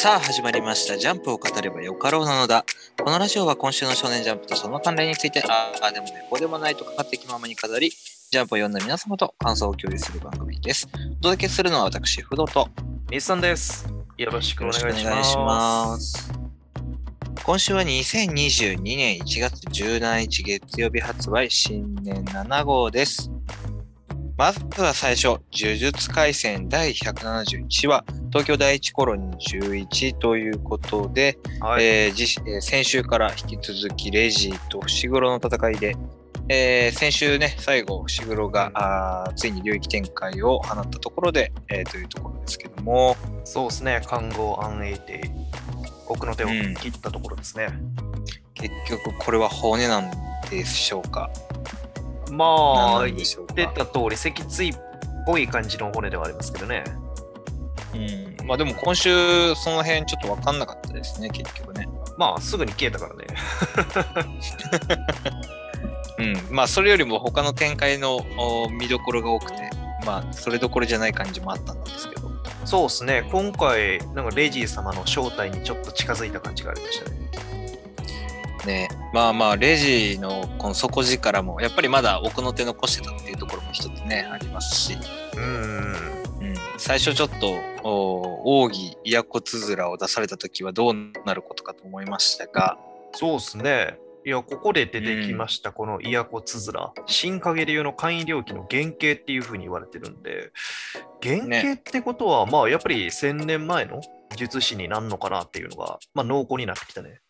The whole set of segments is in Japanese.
さあ始まりました。ジャンプを語ればよかろうなのだ。このラジオは今週の少年ジャンプとその関連について、ああでもね、こうでもないとかかってきままに語り、ジャンプを読んだ皆様と感想を共有する番組です。お届けするのは私、不動と。ミスさんです。よろしくお願いします。ます。今週は2022年1月17日月曜日発売新年7号です。まずは最初、呪術廻戦第171話、東京第一コロニー11ということで、はい。えー先週から引き続きレジーと伏黒の戦いで、えー先週ね、最後、伏黒が、あーついに領域展開を放ったところで、えーというところですけども、そうですね。看護安永帝、奥の手をうん切ったところですね。結局これは骨なんでしょうかまあ、言ってた通り、脊椎っぽい感じの骨ではありますけどね。うん、まあでも今週その辺ちょっと分かんなかったですね、結局ね。まあ、すぐに消えたからね。うん、まあそれよりも他の展開のお見どころが多くて、まあそれどころじゃない感じもあったんですけど。そうですね。今回、なんかレジー様の正体にちょっと近づいた感じがありましたね。ね、まあまあレジのこの底力もやっぱりまだ奥の手残してたっていうところも一つねありますし、うーん。うん、最初ちょっとお奥義イヤコつづらを出された時はどうなることかと思いましたが、そうですね。いや、ここで出てきました、このイヤコつづら。新影流の簡易領域の原型っていうふうに言われてるんで、原型ってことは、まあ、やっぱり1000年前の術師になるのかなっていうのが、まあ、濃厚になってきたね。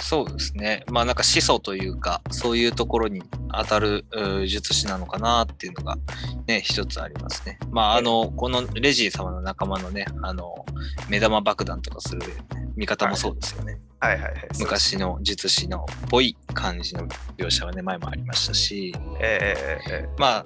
そうですね。まあなんか始祖というか、そういうところに当たる術師なのかなっていうのがね、一つありますね。まああの、このレジー様の仲間のね、あの、目玉爆弾とかする味方もそうですよね。はいはいはい。昔の術師のっぽい感じの描写はね、前もありましたし、えええええまあ、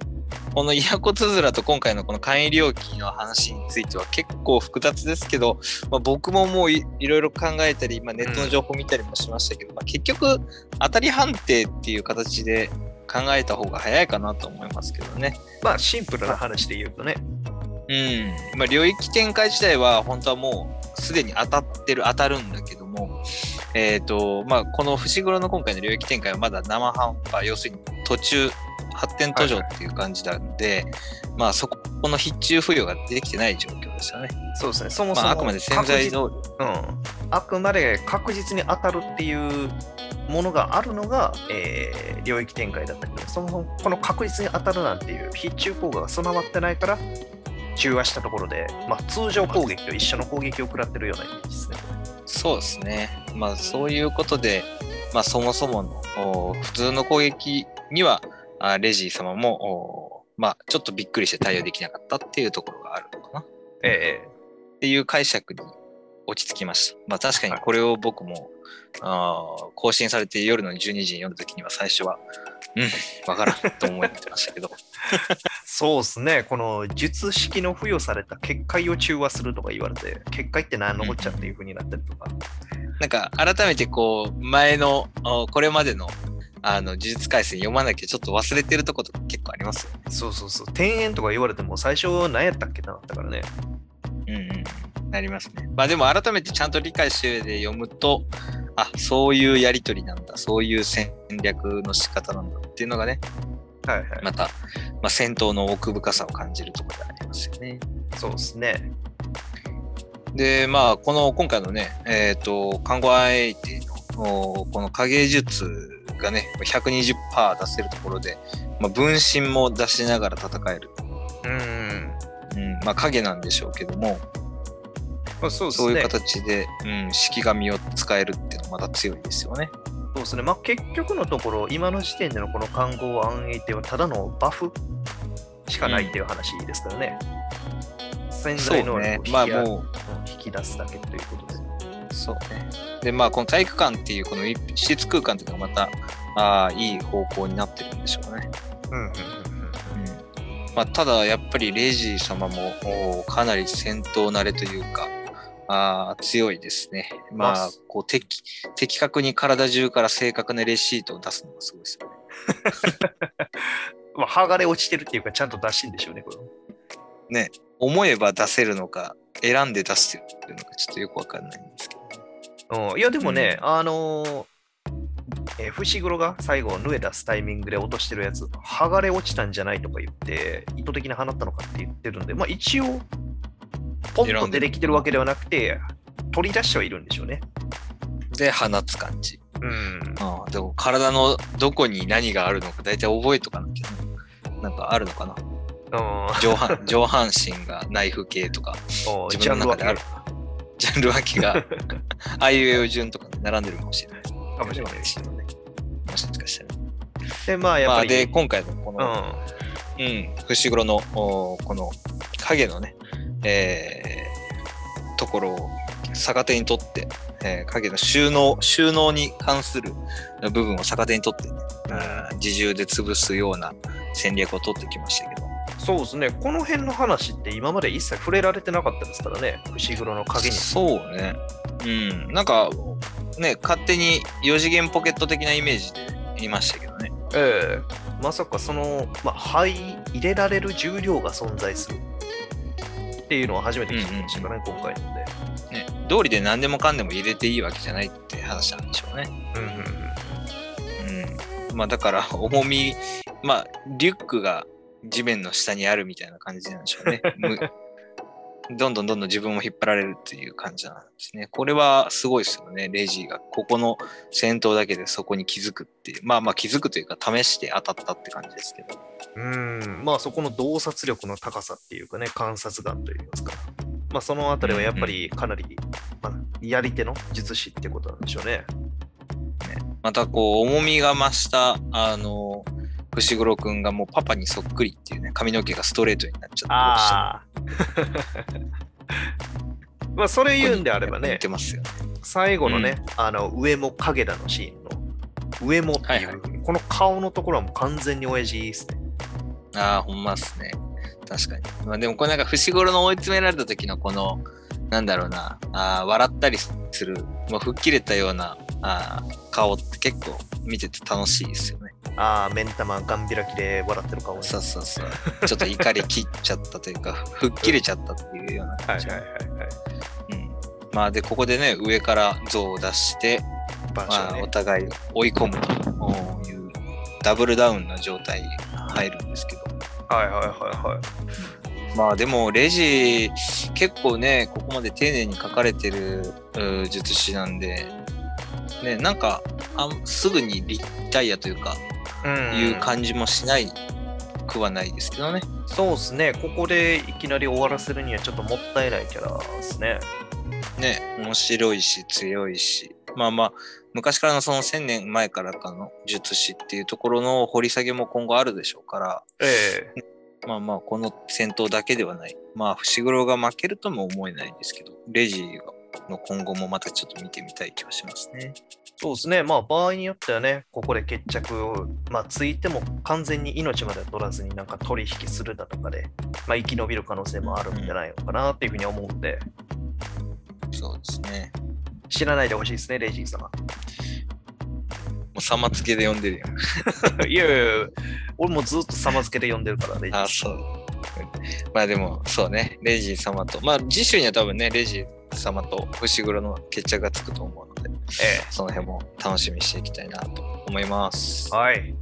このイヤコつづらと今回のこの簡易領域の話については結構複雑ですけど、まあ、僕ももういいろいろ考えたり、まあ、ネットの情報見たりもしましたけど、まあ、結局当たり判定っていう形で考えた方が早いかなと思いますけどね。えまあ、シンプルな話で言うとね。うん。まあ、領域展開自体は本当はもうすでに当たってる、当たるんだけども、えっ、と、まあ、この伏黒の今回の領域展開はまだ生半端、要するに途中、発展途上っていう感じなんで、まあそこの必中付与ができてない状況ですよね。そうですね。そもそも、まああくまで潜在の、うん。あくまで確実に当たるっていうものがあるのが、えー領域展開だったけど、そもそもこの確実に当たるなんていう必中効果が備わってないから、中和したところで、まあ、通常攻撃と一緒の攻撃を食らってるようなイメージですね。そうですね。まあそういうことで、まあそもそものお普通の攻撃には、あレジー様も、おまあちょっとびっくりして対応できなかったっていうところがあるのかな。えっていう解釈に落ち着きました。まあ確かにこれを僕も、あー更新されて夜の12時に読むときには最初は、うん、わからんと思ってましたけど、え そうですね。この術式の付与された結界を中和するとか言われて、結界って何のこっちゃっていう風になったりとか。なんか改めてこう、前の、あこれまでの、あの、呪術廻戦読まなきゃちょっと忘れてるとことか結構ありますよね。そうそうそう。天元とか言われても最初何やったっけなったからね。うんうん。なりますね。まあでも改めてちゃんと理解して上で読むと、あ、そういうやりとりなんだ、そういう戦略の仕方なんだっていうのがね、はいはい。また、まあ、戦闘の奥深さを感じるところでありますよね。そうですね。で、まあ、この今回のね、えっ、と、看護相手のおこの影術がね、120%出せるところで、まあ、分身も出しながら戦える。うん。うん、まあ、影なんでしょうけども、まあ、そうですね。そういう形で、うん、式神を使えるっていうのはまた強いですよね。そうですね。まあ、結局のところ、今の時点でのこの看護安永帝はただのバフしかないっていう話ですからね。潜在能力を引き,、まあも引き出すだけということで。う、そうね。で、まあ、この体育館っていう、この施設空間っていうのがまた、ああ、いい方向になってるんでしょうね。うんうんうんうん。うんまあ、ただやっぱりレイジー様もおかなり戦闘慣れというかあー強いですね。ままああこう的的確に体中から正確なレシートを出すのがすごいですよね。まあ、剥がれ落ちてるっていうか、ちゃんと出してんでしょうね、これ。ね思えば出せるのか選んで出してるのかちょっとよくわかんないんですけど。うん、いや、でもね、あのーえー伏黒が最後、ヌエ出すタイミングで落としてるやつ、剥がれ落ちたんじゃないとか言って、意図的に放ったのかって言ってるんで、まあ一応、ポンと出てきてるわけではなくて、取り出してはいるんでしょうね。で、放つ感じ。うん。ああでも体のどこに何があるのか大体覚えとかなきゃ。ねなんかあるのかな。うん。上半 上半身がナイフ系とかお自分の中である。ジジャンル分けがあいうえお順とかで並んでるかもしれないかもしれないですね。もしかしたら。で、まあ、やっまあ、ぱり、で今回のこうの、ん。うん、伏黒のおこの影のね、えーところを逆手にとって、えー影の収納収納に関する部分を逆手にとって、ねうん自重で潰すような戦略を取ってきましたけどそうですね、この辺の話って今まで一切触れられてなかったですからね、伏黒の影に。そうね。うん。なんかね勝手に4次元ポケット的なイメージで言いましたけどね。ええ。まさかその、まあ、肺入れられる重量が存在するっていうのは初めて聞きましたからね、今回。ので。ね道理で何でもかんでも入れていいわけじゃないって話なんでしょうね。うんうんうん。うん。まあだから重み、まあリュックが地面の下にあるみたいな感じなんでしょうね。むどんどんどんどん自分も引っ張られるっていう感じなんですね。これはすごいですよね、レジーが。ここの戦闘だけでそこに気づくっていう。まあまあ気づくというか試して当たったって感じですけど。うん、まあそこの洞察力の高さっていうかね、観察眼といいますか。まあそのあたりはやっぱりかなり、まあ、やり手の術師ってことなんでしょうね。またこう重みが増した、あの、伏黒くんがもうパパにそっくりっていうね、髪の毛がストレートになっちゃってました あ。まあそれ言うんであればねますよね。最後のね、あの上も影だのシーンの上もっていう、はいはいこの顔のところはもう完全に親父ですね。ああ、ほんまっすね。確かに。まあでもこれなんか伏黒の追い詰められた時のこの、なんだろうな、あー笑ったりする、まあ、吹っ切れたようなあー顔って結構見てて楽しいですよね。ああ、目ん玉ガン開きで笑ってる顔ねそうそうそう。ちょっと怒り切っちゃったというか、吹っ切れちゃったっていうようなはい感じ。はいはいはい。うん、まあで、ここでね、上から像を出して、場所まあ、おね。互い追い込むというダブルダウンな状態に入るんですけど。はいはいはいはい。まあでもレジ結構ねここまで丁寧に書かれてるう術師なんでね。なんかあんすぐにリタイアというかうん。いう感じもしないくはないですけどね。そうですね。ここでいきなり終わらせるにはちょっともったいないキャラですね。ね。面白いし強いし。まあまあ昔からのその1000年前からかの術師っていうところの掘り下げも今後あるでしょうから。ええ。まあまあこの戦闘だけではない。まあ伏黒が負けるとも思えないですけどレジの今後もまたちょっと見てみたい気はしますね。そうですね。まあ場合によってはね、ここで決着を、まあついても完全に命までは取らずになんか取引するだとかで、まあ生き延びる可能性もあるんじゃないのかなっていうふうに思うんで、そうですね。知らないでほしいですね、レイジー様。もう様付けで呼んでるや いやいや、俺もずっと様付けで呼んでるから、レイジーあ、そう。まあでも、そうね、レイジー様と、まあ次週には多分ね、レイジー様と伏黒の決着がつくと思うので、えその辺も楽しみにしていきたいなと思いますえ。。はい。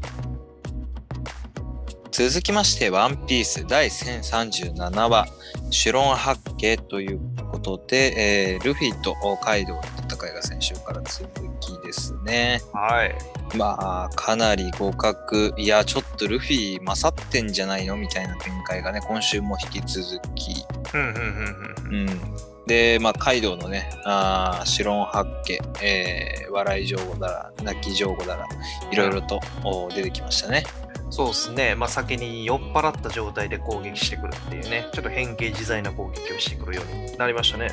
続きまして、ワンピース第1037話、シュロン八景ということで、えールフィとカイドウの戦いが先週から続きですね。はい。まあ、かなり互角。いや、ちょっとルフィ勝ってんじゃないのみたいな展開がね、今週も引き続き。うんうんうんうん。うん。で、まあ、カイドウのね、あーシュロン八景、えー笑い上手だら、泣き上手だら、いろいろとお出てきましたね。そうですね。まあ先に酔っ払った状態で攻撃してくるっていうね、ちょっと変形自在な攻撃をしてくるようになりましたね。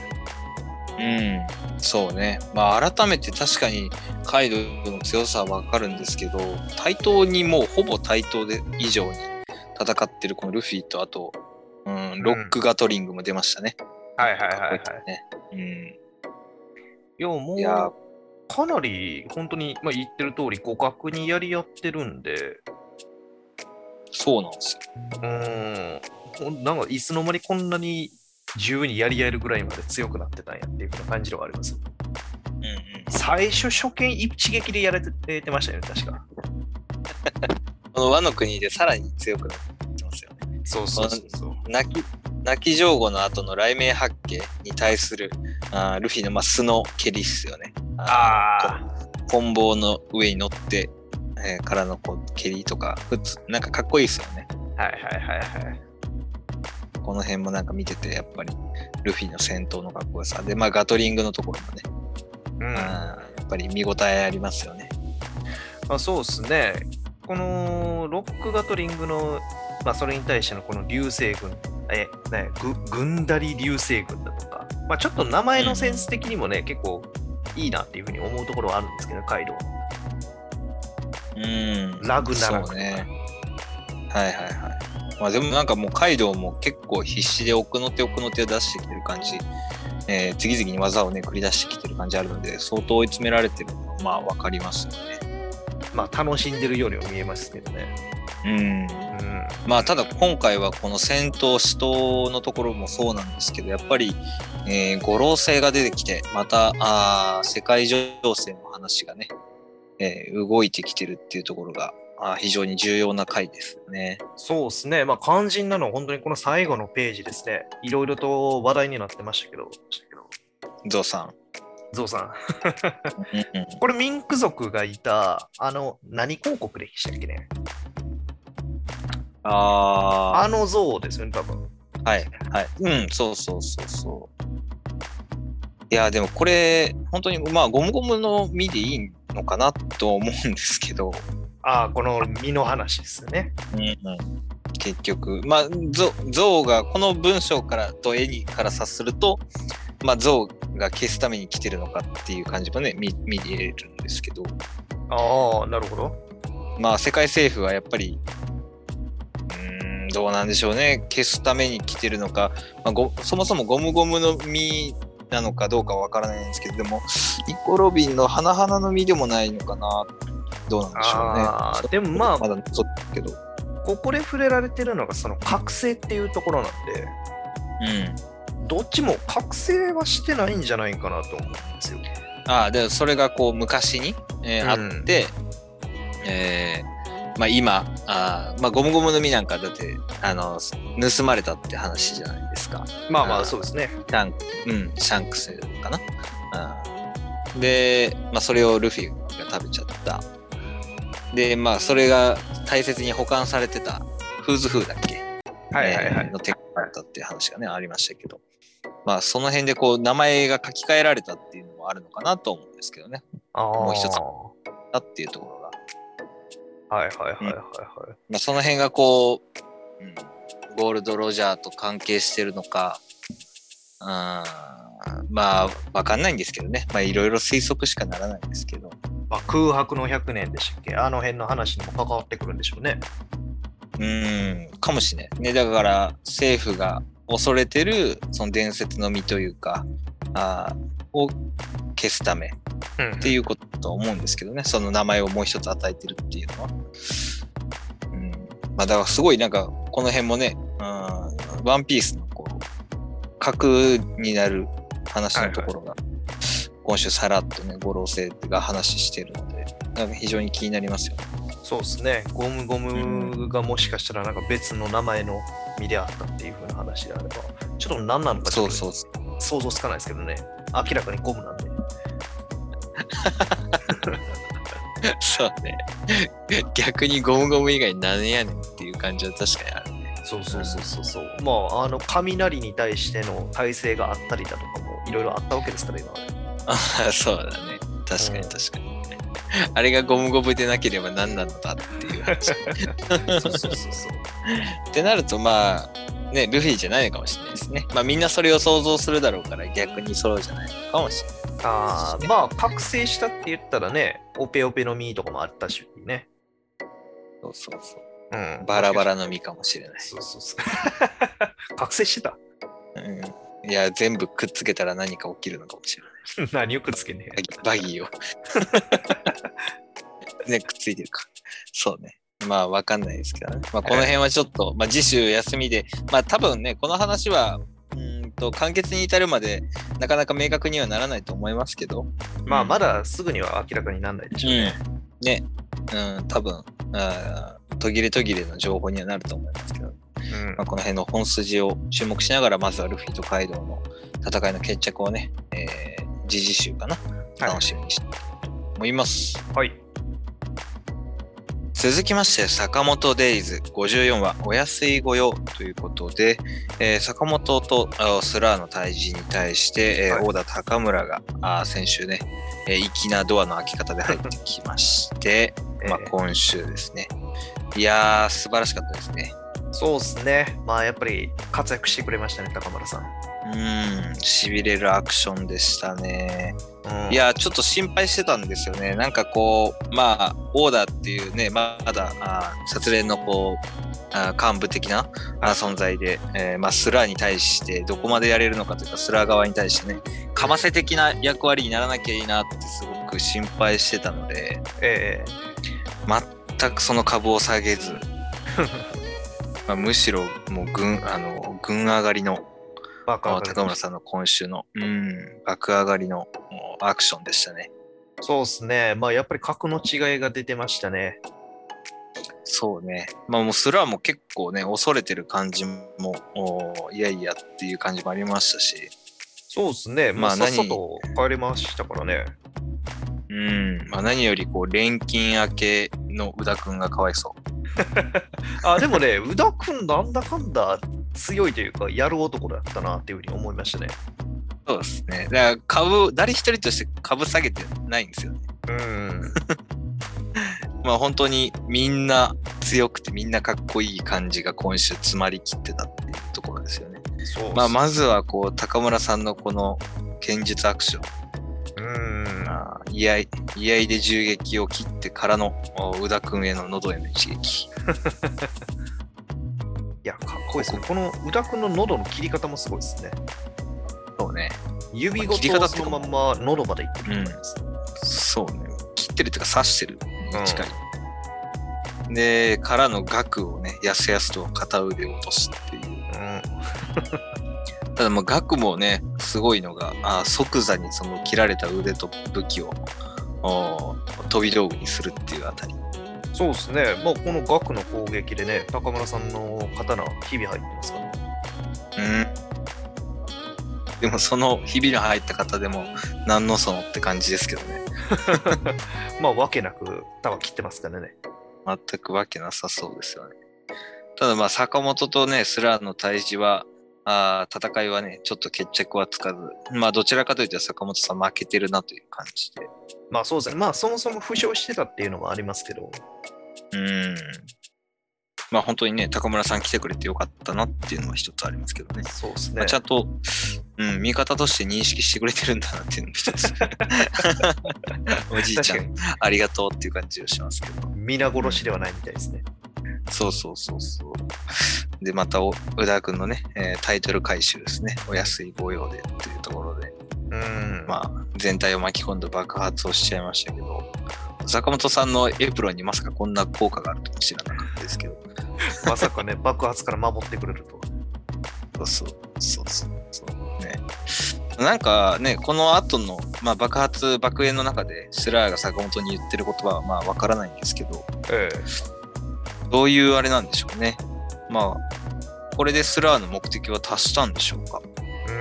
うん、そうね。まあ、改めて確かにカイドウの強さはわかるんですけど、対等にもうほぼ対等で以上に戦ってるこのルフィと、あと、うん、ロックガトリングも出ましたね。はいはいはいはい。ね。うん。いや、もいやう、かなり本当に、まあ、言ってる通り互角にやり合ってるんで、そうなんですよ。うーん、なんかいつの間にこんなに自由にやり合えるぐらいまで強くなってたんやっていう感じではあります。うんうん。最初、初見一撃でやられてましたよね、確か。この和の国でさらに強くなってますよね。そうそうそう泣き、泣き上後の後の雷鳴八景に対するあールフィのまあ素の蹴りっすよね。あー棍棒の上に乗って、えーからのこう蹴りとか、普通、なんかかっこいいっすよね。あ、はいはいはいはい。この辺もなんか見てて、やっぱりルフィの戦闘のかっこよさ。で、まあガトリングのところもね、うんやっぱり見応えありますよね。まあ、そうですね。このロックガトリングの、まあ、それに対してのこの流星群、え、ね、ぐ軍ダリ流星群だとか、まあ、ちょっと名前のセンス的にもね、結構いいなっていうふうに思うところはあるんですけど、カイドウ。うん。ラグナラクね。はいはいはい。まあでもなんかもうカイドウも結構必死で奥の手奥の手を出してきてる感じ、えー次々に技をね繰り出してきてる感じあるので相当追い詰められてるのはまあわかりますよね。まあ、楽しんでるようにも見えますけどね。うん。うん。まあただ今回はこの戦闘死闘のところもそうなんですけどやっぱり、えー、五老星が出てきてまたあー世界情勢の話がね、えー動いてきてるっていうところがあー非常に重要な回ですよね。そうですね。まあ、肝心なのは本当にこの最後のページですね。いろいろと話題になってましたけど、ゾウさん。ゾウさん。これ、ミンク族がいた、あの、何広告でしたっけね？ああの像ですよね、多分。あ、はい、はい。うん、そうそうそうそう。いや、でもこれ、本当に、まあ、ゴムゴムの実でいいのかなと思うんですけど、ああ、この実の話ですよね。うん結局、まあ、ゾゾウが、この文章からと絵にから察すると、まあ、ゾウが消すために来てるのかっていう感じもね、見見えるんですけど、ああ、なるほど。まあ、世界政府はやっぱり、うーん、どうなんでしょうね。消すために来てるのか、まあ、ごそもそもゴムゴムの実なのかどうかはわからないんですけど、でも、イコロビンの花々の実でもないのかな。どうなんでしょうね。でもまあまだそうだけど。ここで触れられてるのが、その覚醒っていうところなんで、うん。どっちも覚醒はしてないんじゃないかなと思うんですよ。ああ、で、それがこう、昔に、えーうんあって、えーまあ今、あーまあゴムゴムの実なんかだって、あの、盗まれたって話じゃないですか。まあまあ、そうですね。シャンク、うん、シャンクスかな。うん、で、まあ、それをルフィが食べちゃった。で、まあ、それが大切に保管されてた、フーズフーだっけ？はいはいはいえー。の手があったっていう話がね、ありましたけど。まあ、その辺でこう、名前が書き換えられたっていうのもあるのかなと思うんですけどね。あもう一つつ。だっていうところが。はいはいはいはいはい。まあ、その辺がこう、うん、ゴールド・ロジャーと関係してるのか、うん、まあ、わかんないんですけどね。まあ、いろいろ推測しかならないんですけど。まあ、空白の100年でしたっけ？あの辺の話にも関わってくるんでしょうね。うん、かもしれない。ね、だから、政府が恐れてる、その伝説の実というか、あーを消すためうんっていうことだと思うんですけどね。その名前をもう一つ与えてるっていうのは。うん。まあ、だからすごいなんか、この辺もね、うん、ワンピースのこう、核になる話のところが、今週さらっとね、五老星が話してるので、なんか非常に気になりますよね。そうですね。ゴムゴムがもしかしたらなんか別の名前の実であったっていう風な話であれば、ちょっと何なのかちょっとそうそうそう。想像つかないですけどね。明らかにゴムなんで。そうね。逆にゴムゴム以外何やねんっていう感じは確かにあるね。そうそうそうそうそう。まあ、あの、雷に対しての体制があったりだとかもいろいろあったわけですから、今まで。あ そうだね。確かにうん確かに。あれがゴムゴムでなければ何なのだっていう話。そうそうそうそう。ってなるとまあ、ね、ルフィじゃないのかもしれないですね。まあみんなそれを想像するだろうから逆にそうじゃないのかもしれない。ああ、まあ、覚醒したって言ったらね、オペオペの実とかもあったしね。そうそうそう。うん。バラバラの実かもしれない。そうそうそう。覚醒してた？うん、いや、全部くっつけたら何か起きるのかもしれない。何をくっつけねバギバギーを。ね、くっついてるか。そうね。まあ、わかんないですけどね。まあ、この辺はちょっと、まあ、次週休みで、まあ、多分ね、この話は、うん、と完結に至るまでなかなか明確にはならないと思いますけど。まあ、うんまだすぐには明らかにならないでしょうね。ね、うん、多分あー途切れ途切れの情報にはなると思いますけど、うんまあ、この辺の本筋を注目しながら、まずはルフィとカイドウの戦いの決着をね、えー、時事集かな、はい楽しみにして思います。はい。続きまして、坂本デイズ54話、お安いご用ということで、えー坂本とあスラーの対峙に対して、えーはい大田高村があー先週ね、えー粋なドアの開き方で入ってきまして、まあ、えー今週ですね。いやー、素晴らしかったですね。そうですね。まあ、やっぱり活躍してくれましたね、高村さん。うーん、痺れるアクションでしたね。うんいやー、ちょっと心配してたんですよね。なんかこう、まあ、オーダーっていうね、まだ、あー殺練のこう、あー幹部的な存在で、えーまあ、スラーに対してどこまでやれるのかというか、スラー側に対してね、かませ的な役割にならなきゃいいなってすごく心配してたので、え全くその株を下げず、まあ、むしろもう軍あの軍上がりの高村さんの今週の、うん、爆上がりのアクションでしたね。そうですね。まあ、やっぱり格の違いが出てましたね。そうね。まあもうスラーも結構ね、恐れてる感じも、おいやいやっていう感じもありましたし、そうですね。まあ、まあさっさ何と帰りましたからね。うん、まあ何よりこう、錬金明けの宇田くんがかわいそう。あ、でもね、宇田くんなんだかんだ強いというか、やる男だったなっていうふうに思いましたね。そうですね。だから株、誰一人として株下げてないんですよね。うん。まあ本当にみんな強くてみんなかっこいい感じが今週詰まりきってたっていうところですよね。そうまあまずはこう高村さんのこの剣術アクション、うん。あー居合居合で銃撃を切ってからのお宇田くんへの喉への一撃。いや、かっこいいですね。この宇田くんの喉の切り方もすごいですね。そうね。指ごとそのまんま喉までいってるみたいです。そうね。切ってるっていうか刺してるに近い。で、からの額をね、やすやすと片腕を落とすっていう。うん。ただまあ額もね、すごいのが、あー即座にその切られた腕と武器をお飛び道具にするっていうあたり。そうですね。まあ、この額の攻撃でね、高村さんの刀、日々入ってますか？らね。うん。でもそのひびの入った方でも何のそのって感じですけどね。まあ、わけなく、束切ってますからね。全くわけなさそうですよね。ただまあ坂本とね、スラーの対峙は、あー戦いはね、ちょっと決着はつかず、まあどちらかというと坂本さん負けてるなという感じで。まあ、そうですね。まあ、そもそも負傷してたっていうのもありますけど、うん。まあ本当にね、高村さん来てくれてよかったなっていうのは一つありますけどね。そうですねまあ、ち。ゃんと、うん、味方として認識してくれてるんだなっていうのも一つ。おじいちゃん、ありがとうっていう感じをしますけど。皆殺しではないみたいですね。そうそうそうそう。で、またお、宇田君のね、えータイトル回収ですね。お安いご用でっていうところで、うん。まあ、全体を巻き込んで爆発をしちゃいましたけど、坂本さんのエプロンにまさかこんな効果があるとは知らなかったですけど、まさかね、爆発から守ってくれるとは。そうそうそうそうそうね。なんかね、この後の、まあ、爆発、爆炎の中で、スラーが坂本に言ってる言葉はまあわからないんですけど、えどういうあれなんでしょうね。まあ、これでスラーの目的は達したんでしょうか。え。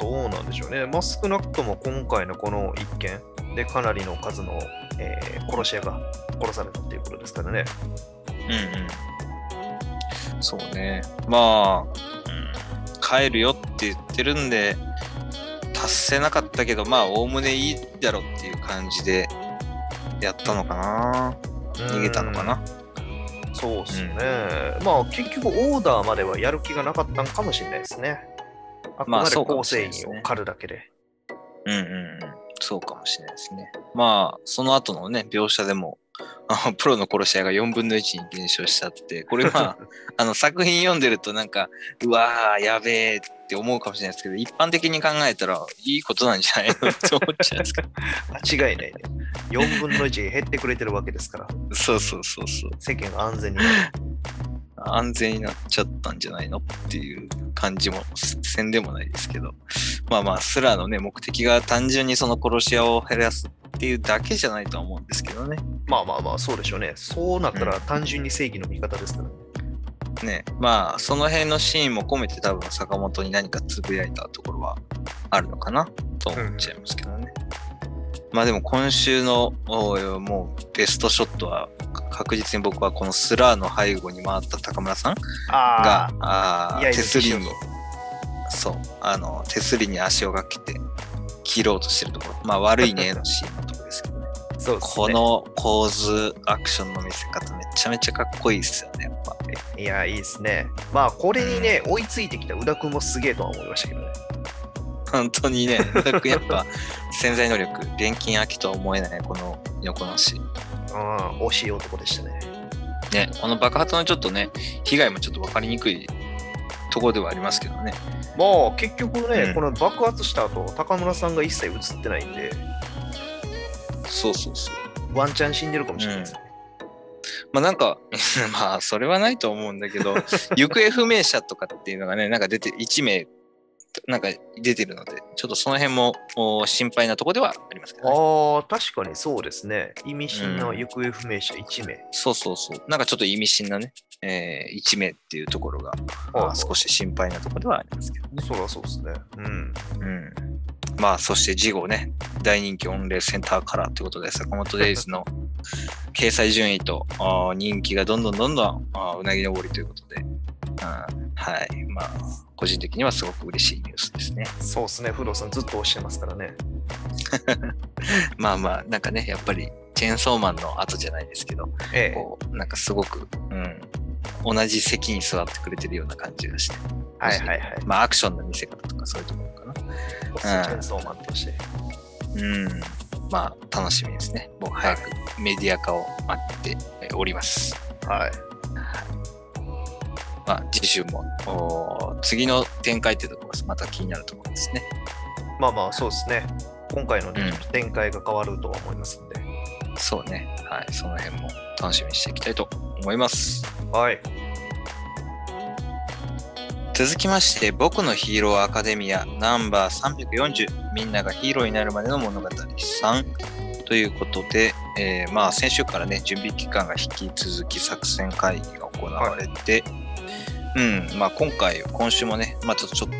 うん。どうなんでしょうね。まあ、少なくとも今回のこの一件でかなりの数の、えー殺し屋が殺されたっていうことですからね。うんうん。そうね。まあ、うん、帰るよって言ってるんで、達せなかったけど、まあ、おおむねいいだろっていう感じでやったのかな。逃げたのかな。うん。そうですね。まあ、結局オーダーまではやる気がなかったんかもしれないですね。あくまで構成員を狩るだけで。うんうんうん。そうかもしれないですね。まあ、その後のね、描写でも、あのプロの殺し屋が4分の1に減少したって、これは、あの作品読んでるとなんか、うわー、やべえって思うかもしれないですけど、一般的に考えたらいいことなんじゃないの？って思っちゃうんですか。間違いないね。4分の1減ってくれてるわけですから、そうそうそうそう。世間が安全になる。安全になっちゃったんじゃないの？っていう感じもせんでもないですけど、まあまあ、スラーのね、目的が単純にその殺し屋を減らすっていうだけじゃないとは思うんですけどね。まあまあまあ、そうでしょうね。そうなったら単純に正義の味方ですからね。ね、まあ、その辺のシーンも込めて多分坂本に何かつぶやいたところはあるのかなと思っちゃいますけどね。まあでも今週のもうベストショットは確実に僕はこのスラーの背後に回った高村さんがあ手すりにそうあの手すりに足をかけて切ろうとしてるところ。まあ悪いねのシーンのとそう、ね、この構図アクションの見せ方めちゃめちゃかっこいいですよねやっぱ。いやいいですね。まあこれにね、うん、追いついてきた宇田君もすげえとは思いましたけどね。本当にね、やっぱ 潜在能力、錬金秋とは思えないこの横のし。うん、惜しい男でしたね。ね、この爆発のちょっとね、被害もちょっと分かりにくいところではありますけどね。まあ結局ね、うん、この爆発した後、高村さんが一切映ってないんで、そうそうそう。ワンチャン死んでるかもしれないですね。うん、まあなんか、まあそれはないと思うんだけど、行方不明者とかっていうのがね、なんか出て、1名なんか出てるので、ちょっとその辺も心配なところではありますけど、ね、ああ、確かにそうですね。意味深な行方不明者1名、うん、そうそうそう。なんかちょっと意味深なね、えー、1名っていうところが、まあ、少し心配なところではありますけどね。そりゃそうですね。うん。うん。まあ、そして次号ね、大人気御礼センターカラーということで、坂本デイズの 掲載順位と人気がどんどんどんどんうなぎ登りということで、はい。まあ、個人的にはすごく嬉しいニュースですね。そうですね。不動さんずっとおっしゃいますからね。まあまあ、なんかね、やっぱり、チェーンソーマンの後じゃないですけど、ええ、こうなんかすごく、うん、同じ席に座ってくれてるような感じがして。はいはいはい。まあ、アクションの見せ方とかそういうところかな。チェーンソーマンとして。うん。まあ、楽しみですね。もう早くメディア化を待っております。はい。まあ、次週も次の展開っていうところがまた気になるところですね。まあまあ、そうですね。今回の、ねうん、展開が変わると思いますんで。そうね。はい。その辺も楽しみにしていきたいと思います。はい。続きまして、僕のヒーローアカデミアナンバー340みんながヒーローになるまでの物語3ということで、えー、まあ先週からね、準備期間が引き続き作戦会議が行われて、はいうんまあ、今回、今週もね、まあ、ちょっとちょっ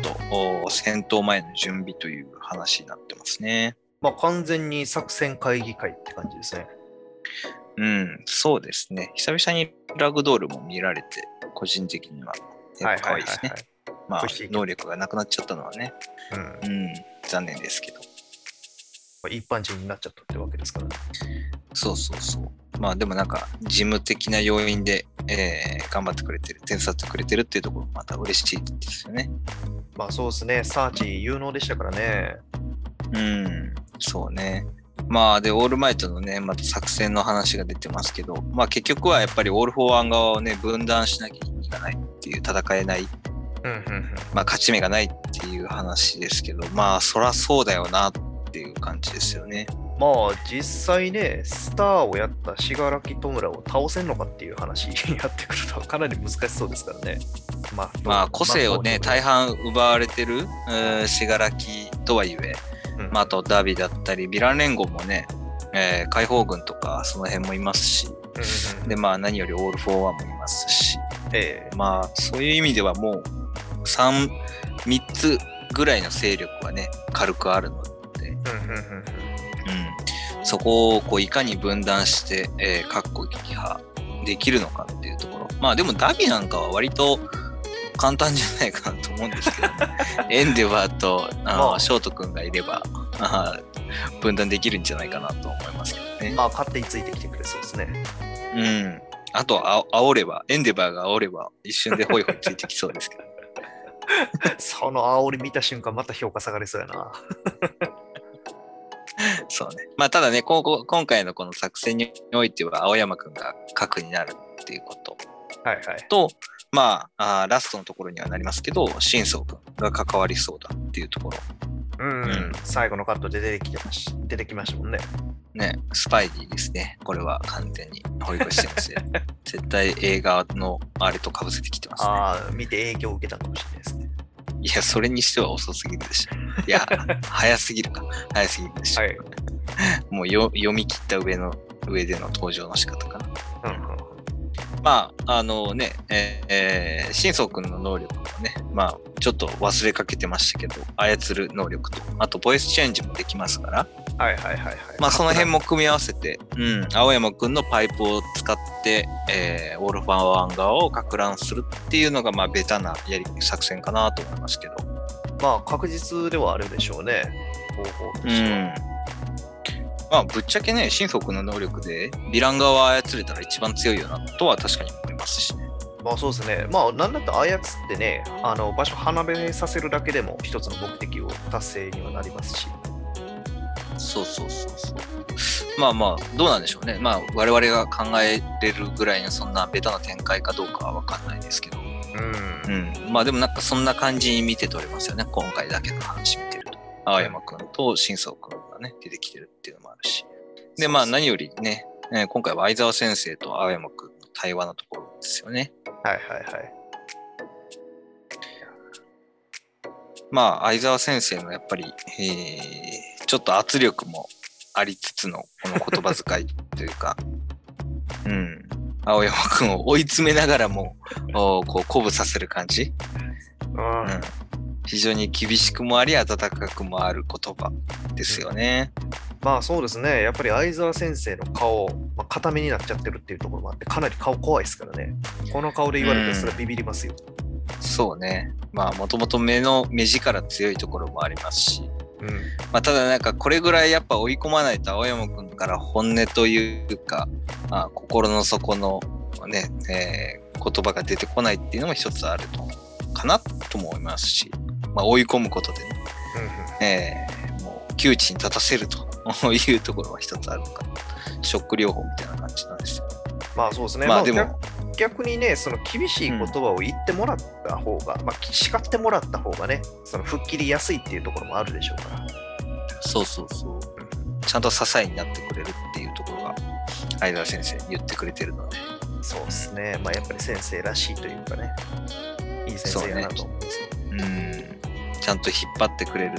と戦闘前の準備という話になってますね。まあ、完全に作戦会議会って感じですね。うん、そうですね。久々にラグドールも見られて、個人的には、やっぱ可愛いですね。まあ、能力がなくなっちゃったのはね、うん、うん、残念ですけど。一般人になっちゃったってわけですからね。そうそうそう。まあでもなんか事務的な要因で、えー、頑張ってくれてる、手伝ってくれてるっていうところもまた嬉しいですよね。まあそうですね、サーチ有能でしたからね。うん、そうね。まあで、オールマイトのね、また作戦の話が出てますけど、まあ結局はやっぱりオール・フォー・ワン側をね、分断しなきゃいけないっていう、戦えない、うんうんうん、まあ勝ち目がないっていう話ですけど、まあそらそうだよなっていう感じですよね。まあ実際ね、スターをやった信楽戸村を倒せんのかっていう話 になってくるとかなり難しそうですからね。まあ、まあ、個性をね、大半奪われてる信楽とはいえ、うん、まあ、あとダビだったり、ヴィラン連合もね、えー、解放軍とかその辺もいますし、うんうん、で、まあ何よりオール・フォー・ワンもいますし、えー、まあそういう意味ではもう3、3つぐらいの勢力はね、軽くあるので、うんうんうんうん、そこをこういかに分断して、えー、各個撃破できるのかっていうところ。まあでも荼毘なんかは割と簡単じゃないかなと思うんですけど、ね、エンデバーとあ、まあ、ショート君がいればあ分断できるんじゃないかなと思いますけどね。まあ勝手についてきてくれそうですね。うん。あとあ煽れば、エンデバーが煽れば一瞬でホイホイついてきそうですけど。その煽り見た瞬間また評価下がりそうやな。そうね。まあ、ただね、今回のこの作戦においては、青山くんが核になるっていうことはいはい、と、まああ、ラストのところにはなりますけど、新宗君が関わりそうだっていうところ。うん、うん、最後のカットで出てきてまし出てきましたもんね。ね、スパイディですね。これは完全に保育してますね。絶対映画のあれと被せてきてますね。ああ、見て影響を受けたかもしれないですね。いや、それにしては遅すぎるでしょ。いや、早すぎるか。早すぎるでしょ。はい。もうよ読み切った上の、上での登場の仕方かな。うんうんまあ、あのね、えーえー、新宗君の能力もね、まあ、ちょっと忘れかけてましたけど、操る能力と、あと、ボイスチェンジもできますから、はいはいはいはい。まあ、その辺も組み合わせて、うん、青山君のパイプを使って、えー、オールファンワンガーをか乱するっていうのが、まあ、ベタなやり作戦かなと思いますけど。まあ確実ではあるでしょうね。方法とうしては。ん。まあ、ぶっちゃけね、新宗君の能力で、ヴィラン側を操れたら一番強いよな、とは確かに思いますしね。まあそうですね。まあなんだったら操ってね、あの場所離れさせるだけでも一つの目的を達成にはなりますし。そうそうそうそう。まあまあ、どうなんでしょうね。まあ、我々が考えれるぐらいのそんなベタな展開かどうかは分かんないですけど。うん。うん。まあでもなんかそんな感じに見て取れますよね。今回だけの話見て。青山くんと新宗くんがね、出てきてるっていうのもあるし。で、まあ何よりね、えー今回は相沢先生と青山くんの対話のところですよね。はいはいはい。まあ、相沢先生のやっぱり、えーちょっと圧力もありつつのこの言葉遣いというか、うん、青山くんを追い詰めながらも、おこう鼓舞させる感じ、うん。うん、非常に厳しくもあり、温かくもある言葉ですよね。まあそうですね。やっぱり相沢先生の顔、まあ、固めになっちゃってるっていうところもあって、かなり顔怖いですからね。この顔で言われたらそれはビビりますよ。そうね。まあ、もともと目の目力強いところもありますし、うん。まあ、ただなんかこれぐらいやっぱ追い込まないと青山くんから本音というか、まあ、心の底のね、えー言葉が出てこないっていうのも一つあるとかなとも思いますし、まあ、追い込むことでね、えーもう窮地に立たせると いうところは一つあるのかな。ショック療法みたいな感じなんですよ。まあそうですね。まあでも、逆逆にね、その厳しい言葉を言ってもらった方が、まあ叱ってもらった方がね、その吹っ切りやすいっていうところもあるでしょうから。そうそうそう。ちゃんと支えになってくれるっていうところが、相沢先生言ってくれてるので、そうですね。まあやっぱり先生らしいというかね、いい先生やなと思うんですよ。うん、ちゃんと引っ張ってくれる。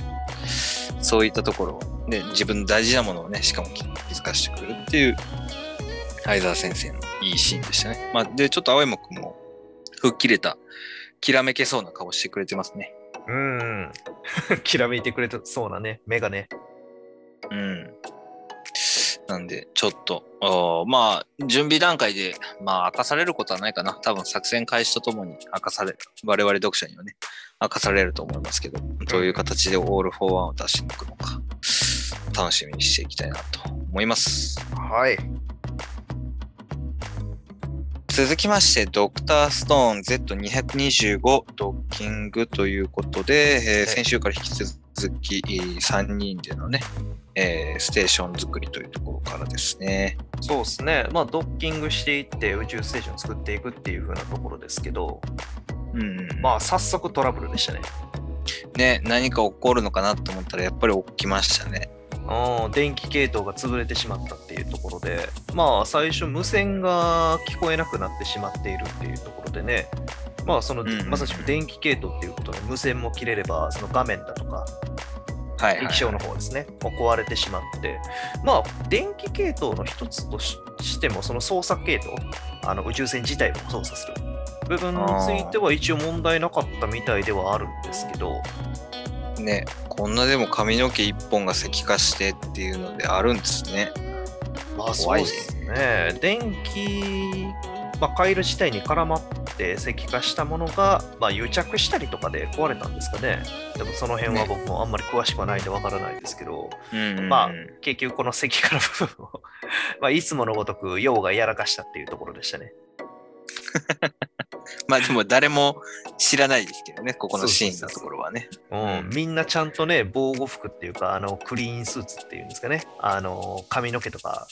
そういったところを、ね、自分の大事なものをね、しかも気づかしてくれるっていう、相沢先生のいいシーンでしたね。まあ、で、ちょっと青山くんも、吹っ切れた、きらめけそうな顔してくれてますね。うん。きらめいてくれたそうなね、目がね。うん。なんで、ちょっと、まあ、準備段階で、まあ、明かされることはないかな。多分、作戦開始とともに明かされる。我々読者にはね、明かされると思いますけど、どういう形でオール・フォー・ワンを出し抜くのか、楽しみにしていきたいなと思います。はい。続きまして、ドクターストーン Z225 ドッキングということで、えーはい先週から引き続き3人でのね、えーステーション作りというところからですね。そうですね。まあドッキングしていって宇宙ステーションを作っていくっていう風なところですけど、うんうん、まあ早速トラブルでしたね。ね、何か起こるのかなと思ったらやっぱり起きましたね。うん、電気系統が潰れてしまったっていうところで、まあ最初無線が聞こえなくなってしまっているっていうところでね、まあその、まさしく電気系統っていうことで無線も切れれば、その画面だとか、はい、はい。液晶の方ですね、壊れてしまって、まあ電気系統の一つとししても、その操作系統、あの宇宙船自体を操作する部分については一応問題なかったみたいではあるんですけど、ね、こんなでも髪の毛一本が石化してっていうのであるんですね。まあそうですね。電気、まあ、回路自体に絡まって石化したものが、まあ、癒着したりとかで壊れたんですかね。でもその辺はね僕もあんまり詳しくはないんでわからないですけど、うんうんうんまあ結局この石化の部分を まあいつものごとく陽がやらかしたっていうところでしたね。まあでも誰も知らないですけどね、ここのシーンのところはね。うん、みんなちゃんとね、防護服っていうか、あのクリーンスーツっていうんですかね、あの髪の毛とか、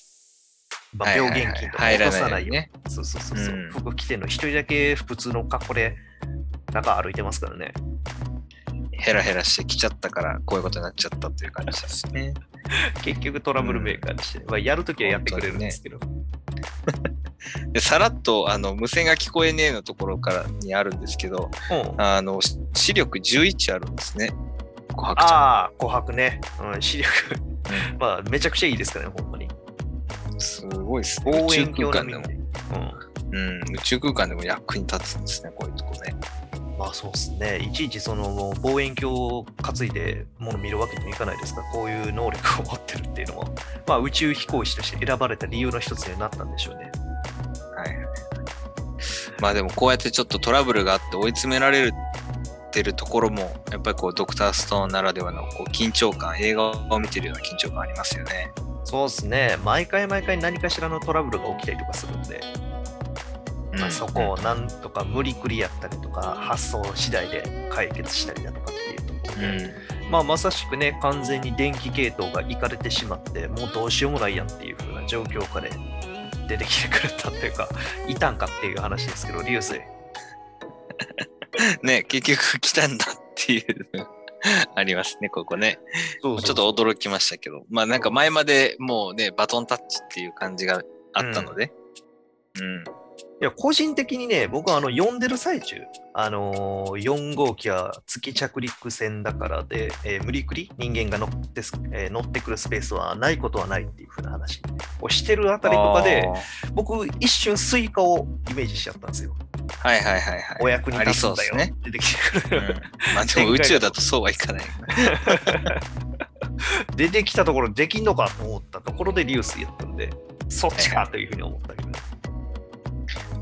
まあ、病原菌とか落とさないように入らないよそうそうそうそう、うん。服着てんの、一人だけ普通の格好で中歩いてますからね。ヘラヘラしてきちゃったから、こういうことになっちゃったっていう感じですね。結局トラブルメーカーにして、まあ、やるときはやってくれるんですけど。でさらっとあの無線が聞こえねえのところからにあるんですけど、うんあのし視力11あるんですね。琥珀ああ、琥珀ね。うん、視力。まあ、めちゃくちゃいいですからね、ほんまに。ん。すごいですね。宇宙望遠鏡空間でもで。。うん。うん、宇宙空間でも役に立つんですね、こういうとこね。まあそうですね。いちいちその望遠鏡を担いでもの見るわけにもいかないですから、こういう能力を持ってるっていうのは、まあ宇宙飛行士として選ばれた理由の一つになったんでしょうね。はいはい。まあでもこうやってちょっとトラブルがあって追い詰められるてるところも、やっぱりこうドクターストーンならではのこう緊張感、映画を見てるような緊張感ありますよね。そうですね。毎回毎回何かしらのトラブルが起きたりとかするんで、まあ、そこをなんとか無理くりやったりとか、発想次第で解決したりだとかっていうところで、うん。まあまさしくね、完全に電気系統がいかれてしまって、もうどうしようもないやんっていう風な状況下で出てきてくれたっていうか、いたんかっていう話ですけど、流星。ね、結局来たんだっていうありますね、ここね。そうちょっと驚きましたけど、まあなんか前までもうね、バトンタッチっていう感じがあったので、うん。いや、個人的にね、僕はあの、読んでる最中、あのー4号機は月着陸船だからで、えー無理くり人間が乗ってす、えー乗ってくるスペースはないことはないっていう風な話をしてるあたりとかで、僕、一瞬スイカをイメージしちゃったんですよ。はいはいはいはい。お役に立つんだよ。ね出てきてくる。うん、まあでも宇宙だとそうはいかない。出てきたところできんのかと思ったところでリュースやったんで、そっちかというふうに思ったけどね。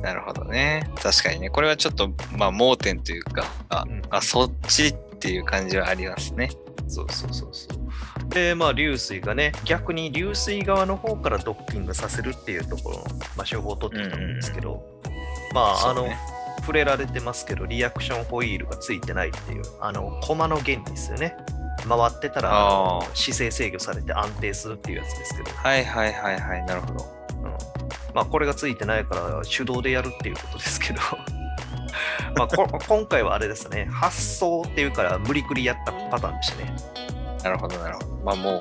なるほどね。確かにね。これはちょっと、まあ盲点というか、あ、うんあそっちっていう感じはありますね。そうそうそうそう。で、まあ、流水がね、逆に流水側の方からドッキングさせるっていうところの、まあ、手法を取ってきたんですけど、まあ、あの、触れられてますけど、リアクションホイールがついてないっていう、あの、コマの原理ですよね。回ってたら姿勢制御されて安定するっていうやつですけど、はいはいはいはい。なるほど。うん、まあこれがついてないから手動でやるっていうことですけど、まあこ今回はあれですね、発想っていうから無理くりやったパターンでしたね。なるほどなるほど。まあもう、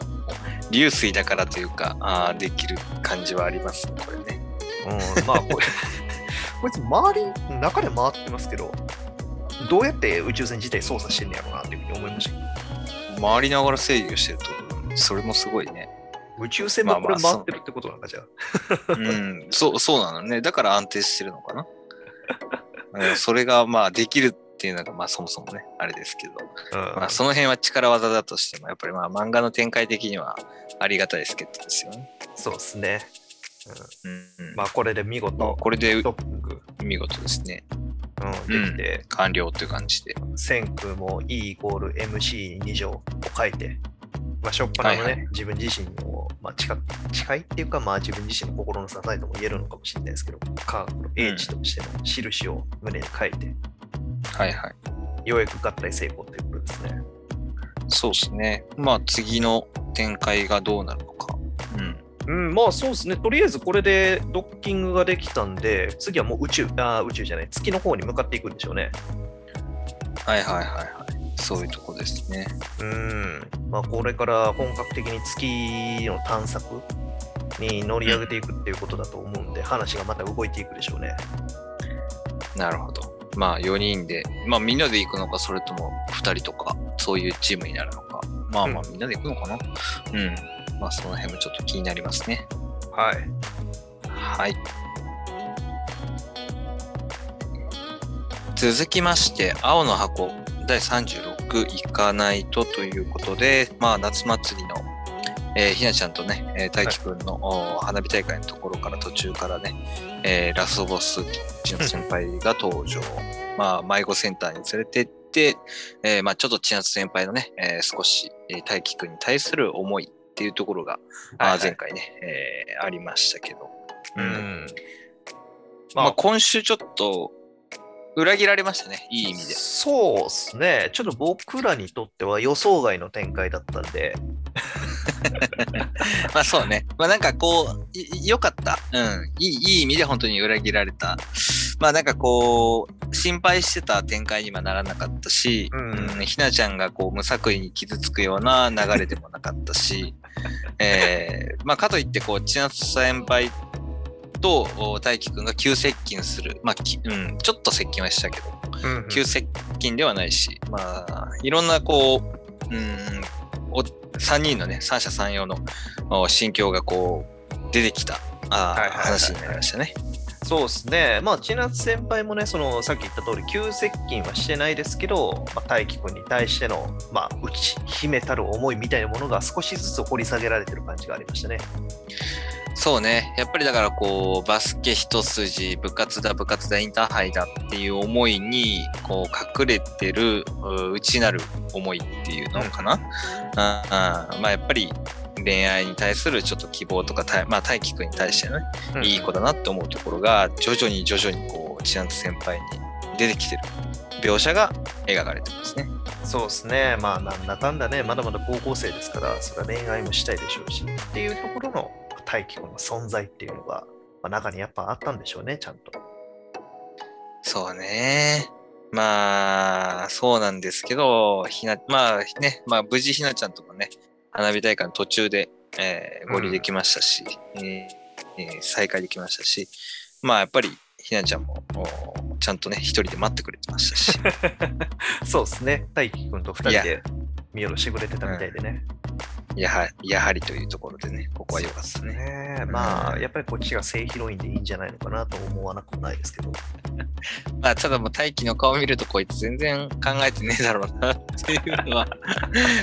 流水だからというか、あーできる感じはありますね、これね。うん、まあこれ、こいつ周り、中で回ってますけど、どうやって宇宙船自体操作してんねやろうなっていうふうに思いました。回りながら制御してると、それもすごいね。宇宙船もこれ回ってるってことなんかじゃあ。うん、そう、そうなのね。だから安定してるのかな。うんそれがまあできるっていうのがまあそもそもね、あれですけど。うんまあその辺は力技だとしても、やっぱりまあ漫画の展開的にはありがたい助っ人ですよね。そうですね。うん、うん。まあこれで見まあ事、これで見事ですね。うん、できて、完了っていう感じで。線空も E イコール MC2 乗を書いて、まあ、しょっぱなのね、はいはい自分自身の、まあ、近近いっていうか、まあ、自分自身の心の支えとも言えるのかもしれないですけど、科学の英知としての印を胸に書いて、はいはい。ようやく合体成功ということですね。そうですね。まあ次の展開がどうなるのか。うん。うん、まあそうですね。とりあえずこれでドッキングができたんで、次はもう宇宙、あー宇宙じゃない、月の方に向かっていくんでしょうね。はいはいはいはい。そういうとこですね。うん。まあこれから本格的に月の探索に乗り上げていくっていうことだと思うんで、話がまた動いていくでしょうね。なるほど。まあ4人で、まあみんなで行くのか、それとも2人とか、そういうチームになるのか。まあまあうみんなで行くのかな。うん。まあその辺もちょっと気になりますね。はい。はい。続きまして、青の箱第36行かないとということで、まあ夏祭りの、えーひなちゃんとね、えー大輝くんの、お花火大会のところから途中からね、えーラストボス、千夏先輩が登場。まあ迷子センターに連れてって、えーまあちょっと千夏先輩のね、えー少し、えー大輝くんに対する思いっていうところが、まあ、はいはい前回ね、えーありましたけど。うん。まあ、今週ちょっと裏切られましたね、いい意味で。そうですね。ちょっと僕らにとっては予想外の展開だったんで、まあそうね。まあなんかこう、い良かった？うん。いいいい意味で本当に裏切られた。まあなんかこう、心配してた展開にはならなかったし、うんうんひなちゃんがこう無作為に傷つくような流れでもなかったし、えーまあかといってこう、千夏先輩とお大輝くんが急接近する。まあ、きうん、ちょっと接近はしたけど、うんうん急接近ではないし、まあ、いろんなこう、うん、お3人のね、三者三様のお心境がこう、出てきたあ話になりましたね。そうですね。まあ、千夏先輩もね、そのさっき言った通り、急接近はしてないですけど、まあ、大輝くんに対しての、まあ、内秘めたる思いみたいなものが少しずつ掘り下げられてる感じがありましたね。そうね。やっぱりだからこう、バスケ一筋、部活だ、部活だ、インターハイだっていう思いに、こう、隠れてるう内なる思いっていうのかな。ああまあやっぱり恋愛に対するちょっと希望とか、たまあ大輝くんに対してね、うんいい子だなって思うところが、徐々に徐々にこう、千夏先輩に出てきてる描写が描かれてますね。そうですね。まあ、なんだかんだね、まだまだ高校生ですから、それは恋愛もしたいでしょうし、っていうところの大輝くんの存在っていうのが、まあ、中にやっぱあったんでしょうね、ちゃんと。そうね。まあ、そうなんですけど、ひな、まあね、まあ無事ひなちゃんとかね、花火大会の途中で、えー合流できましたし、えーえー再会できましたし、まあやっぱりひなちゃんもおちゃんとね、一人で待ってくれてましたし、そうですね。大輝くんと二人で見下ろしてくれてたみたいでね。やはやはりというところでね、ここは良かったね。ねえまあ、やっぱりこっちが正ヒロインでいいんじゃないのかなと思わなくもないですけど。まあ、ただもう大輝の顔見るとこいつ全然考えてねえだろうなっていうのは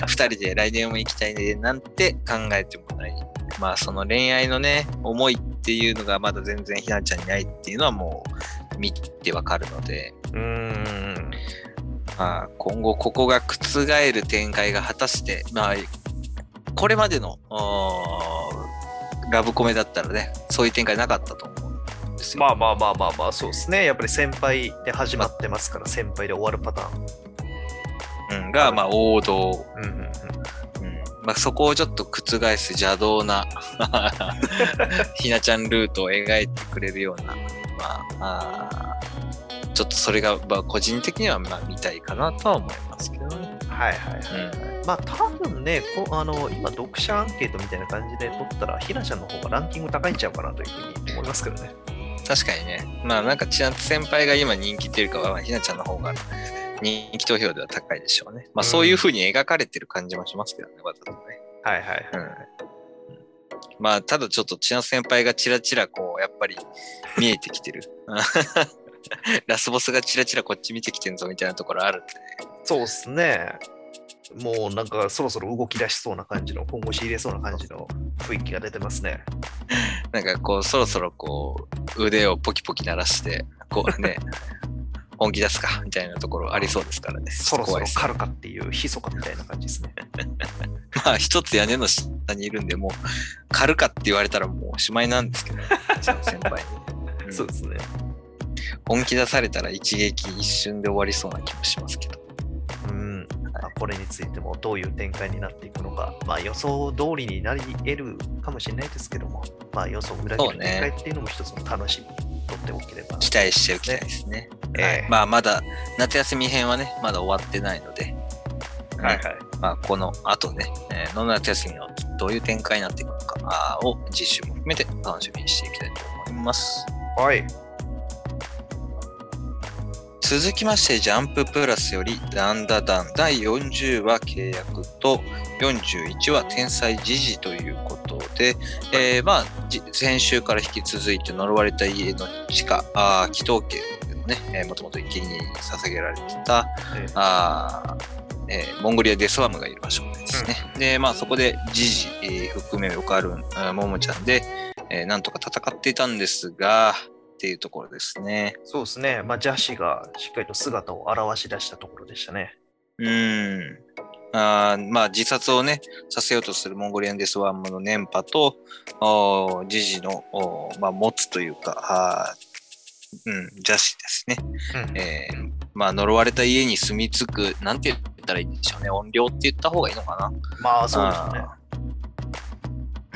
二人で来年も行きたいねなんて考えてもないまあその恋愛のね思いっていうのがまだ全然ひなちゃんにないっていうのはもう見てわかるので、うーん。まあ、今後ここが覆る展開が果たしてまあこれまでのラブコメだったらねそういう展開なかったと思うんですよ。まあまあまあまあまあ、そうですね。やっぱり先輩で始まってますから、先輩で終わるパターン。うん、がまあ王道うんうんうん。うんまあ、そこをちょっと覆す邪道な ひなちゃんルートを描いてくれるような、まあ、あーちょっとそれが、まあ、個人的にはまあ見たいかなとは思いますけどね。はいはいはい。まあ多分ねこあの、今、読者アンケートみたいな感じで取ったら、ひなちゃんの方がランキング高いんちゃうかなというふうに思いますけどね。確かにね。まあなんか千夏先輩が今人気っていうかは、まあひなちゃんの方が人気投票では高いでしょうね。まあそういう風に描かれてる感じもしますけどね、わざとね。はいはいはい。うんまあ、ただちょっと千夏先輩がチラチラこう、やっぱり見えてきてる。ラスボスがチラチラこっち見てきてんぞみたいなところあるんでね。そうですね。もうなんかそろそろ動き出しそうな感じの、本腰入れそうな感じの雰囲気が出てますね。なんかこう、そろそろこう、腕をポキポキ鳴らして、こうね、本気出すかみたいなところありそうですからね。そろそろ狩るかっていう、ひそかみたいな感じですね。まあ、一つ屋根の下にいるんで、もう、狩るかって言われたらもうおしまいなんですけど、先輩に。うんそうですね。本気出されたら一撃一瞬で終わりそうな気もしますけど。うん。まあこれについてもどういう展開になっていくのか、まあ予想通りになり得るかもしれないですけども、まあ予想裏切る展開っていうのも一つの楽しみにとっておければ。期待しておきたいですね。ええはいまあ、まだ、夏休み編はね、まだ終わってないので、はいはい。まあ、この後ね、えー、の夏休みのどういう展開になっていくのかを実習も含めて楽しみにしていきたいと思います。はい。続きまして、ジャンププラスより、ダンダダン。第40話契約と41話天才時事ということで、えーまあ、じ先週から引き続いて呪われた家の地下、あー祈祷家のね、えーもともと生贄に捧げられてた、えーあーえーモンゴリア・デスワームがいる場所ですね。で、まあそこでジジ、えー含めオカルン、あーモモちゃんで、えーなんとか戦っていたんですが、っていうところですね。そうですね。まあ、ジャシがしっかりと姿を現し出したところでしたね。うーん。あーまあ自殺をね、させようとするモンゴリアン・デスワームの電波と、ジジの、まあ、持つというか、うん、邪視ですね。うんえーまあ呪われた家に住み着く、なんて言ったらいいんでしょうね。怨霊って言った方がいいのかな。まあ、そうですね。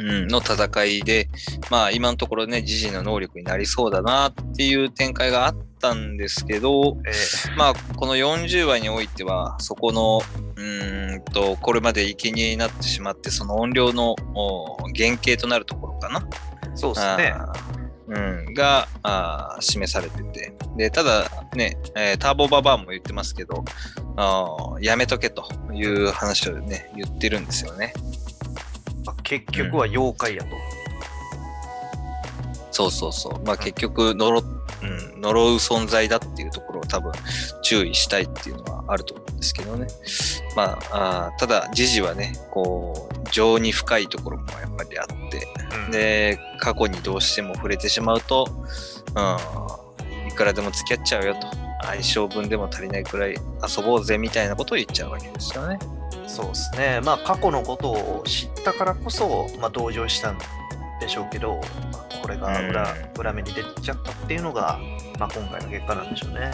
うん、の戦いで、まあ今のところね、ジジの能力になりそうだなっていう展開があったんですけど、えまあこの40話においては、そこの、うーんと、これまで生贄になってしまって、その音量のお原型となるところかな。ーそうですね。うん、があー示されてて。で、ただね、えーターボババアも言ってますけど、あーやめとけという話をね、言ってるんですよね。まあ結局は妖怪やと。そうそうそう。まあ結局呪、うん、呪う存在だっていうところを多分注意したいっていうのはあると思うんですけどね。まあ、あーただ、時事はね、こう、情に深いところもやっぱりあって、うんで、過去にどうしても触れてしまうと、うん、いくらでも付き合っちゃうよと。相性分でも足りないくらい遊ぼうぜみたいなことを言っちゃうわけですよね。そうですね。まあ過去のことを知ったからこそ、まあ、同情したんでしょうけど、まあ、これが裏,、うん裏目に出ちゃったっていうのが、まあ、今回の結果なんでしょうね。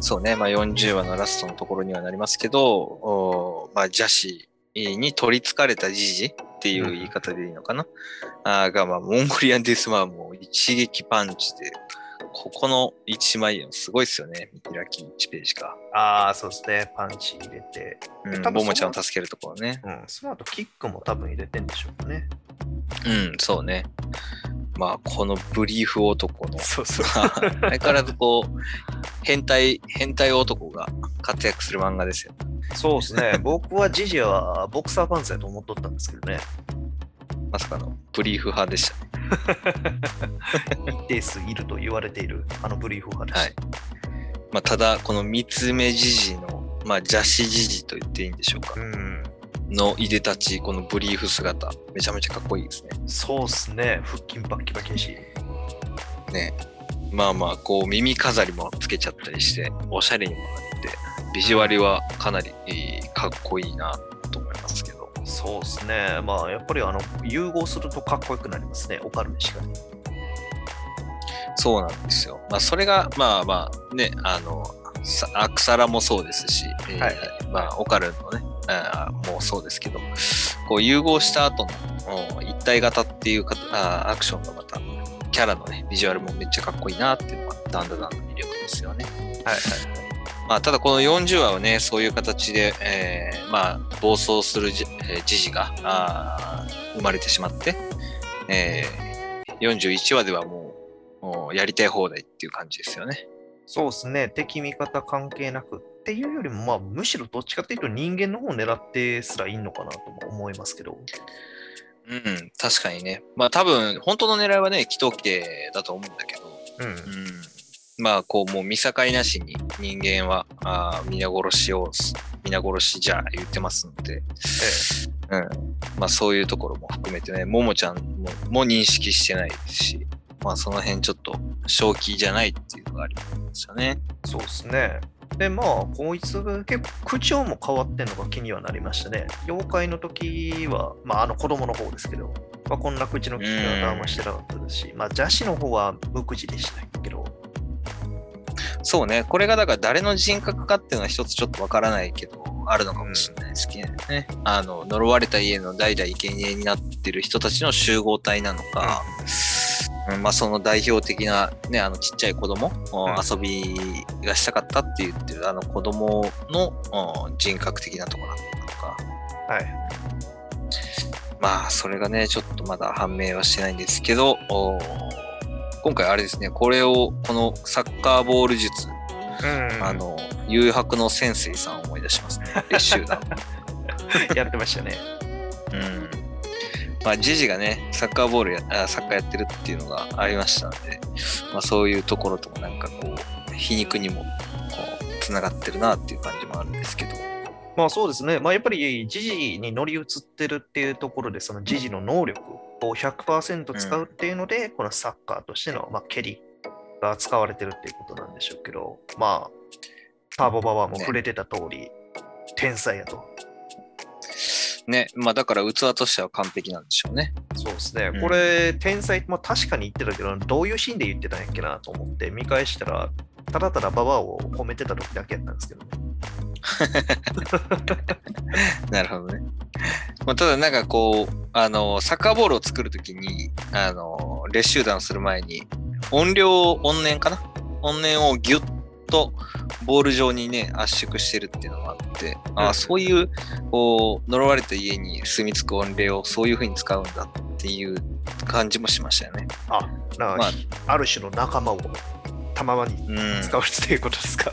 そうね、まあ、40話のラストのところにはなりますけど、まあ、邪視に取りつかれた時事っていう言い方でいいのかな、あーが、まあ、モンゴリアンデスマーも一撃パンチで、ここの1枚すごいですよね。見開き1ページか。ああ、そうですね。パンチ入れて。うん、多分ボモちゃんを助けるところね。うん、その後キックも多分入れてんでしょうね。うん、そうね。まあ、このブリーフ男の、そうそう。ま あ相変わらずこう、変態、変態男が活躍する漫画ですよ。そうですね。僕はジジはボクサーパンツやと思っとったんですけどね。まさかのブリーフ派でしたね。一定数いると言われているあのブリーフ派でした。まあ、ただ、この三つ目じじの、まあ、邪視じじと言っていいんでしょうか。うん。のいでたち、このブリーフ姿、めちゃめちゃかっこいいですね。そうっすね。腹筋バッキバキやし。ね。まあまあ、こう、耳飾りもつけちゃったりして、おしゃれにもなって、ビジュアルはかなり、えーかっこいいなと思いますけど。そうっすね。まあ、やっぱりあの、融合するとかっこよくなりますね。オカルメシが。そうなんですよ。まあ、それが、まあまあ、ね、あの、さアクサラもそうですし、えーはいまあ、オカルのね、あーもうそうですけど、こう融合した後のお一体型っていうかあーアクションがまた、キャラのね、ビジュアルもめっちゃかっこいいなっていうのが、ダンダダンの魅力ですよね。はいはい。まあ、ただこの40話はね、そういう形で、えーまあ、暴走するじ、えー時事があー生まれてしまって、えー41話ではもうもうやりたい放題っていう感じですよね。そうですね。敵味方関係なくっていうよりも、まあ、むしろどっちかっていうと人間の方を狙ってすらいいのかなとも思いますけど。うん、確かにね。まあ多分、本当の狙いはね、祈祷系だと思うんだけど、うん。うん。まあこう、もう見境なしに人間は、あー皆殺しを、皆殺しじゃあ言ってますので、えうん。まあそういうところも含めてね、ももちゃんもも認識してないですし、まあその辺ちょっと正気じゃないっていうのがありますよね。え、そうですね。で、まあ、こいつが結構口調も変わってんのが気にはなりましたね。妖怪の時は、まあ、あの子供の方ですけど、まあ、こんな口の利き方はしてなかったですし、まあ、邪視の方は無口でしたけど、そうね、これがだから誰の人格かっていうのは一つちょっとわからないけど、あるのかもしれないですけどね。あの、呪われた家の代々生贄になってる人たちの集合体なのか、うんまあその代表的なね、あのちっちゃい子供、ん遊びがしたかったって言ってるあの子供のうん人格的なところなのか。はい。まあそれがね、ちょっとまだ判明はしてないんですけど、お今回あれですね、これを、このサッカーボール術、うんあの、誘白の潜水さんを思い出しますね。列集団。やってましたね。うん。まあ、ジジがね、サッカーボールや、あサッカーやってるっていうのがありましたので、まあ、そういうところともなんかこう、皮肉にも、こう、つながってるなっていう感じもあるんですけど。まあそうですね。まあやっぱり時事に乗り移ってるっていうところで、その時事の能力を100%使うっていうので、このサッカーとしての、まあ、蹴りが使われてるっていうことなんでしょうけど、まあ、ターボババアも触れてた通り、天才やと。ね、まあだから器としては完璧なんでしょうね。そうですねう。んこれ、天才、まあ確かに言ってたけど、どういうシーンで言ってたんやっけなと思って見返したら、ただただババアを褒めてた時だけやったんですけどね。なるほどね。まあ、ただなんかこう、あの、サッカーボールを作るときに、あの、列集団する前に、音量、音念かな？音念をギュッとボール上にね、圧縮してるっていうのがあって、あうんあ、そういう、こう、呪われた家に住み着く音量をそういう風に使うんだっていう感じもしましたよね。あ、なんか、まああ、る種の仲間をたままにうん使うっていうことですか？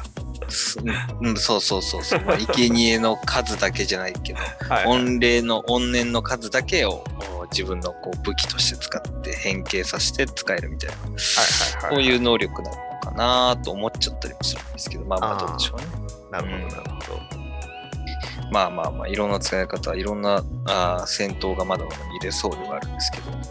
そうん、そうそうそうそう。まあ、生贄の数だけじゃないけど、はい御礼の怨念の数だけをお自分のこう武器として使って変形させて使えるみたいな、はいはいそうはい。いう能力なのかなと思っちゃったりもするんですけど、まあまあどうでしょうね。なるほど、なるほど。まあまあまあ、いろんな使い方、いろんなあー戦闘がまだまだ見れそうではあるんですけど、まあ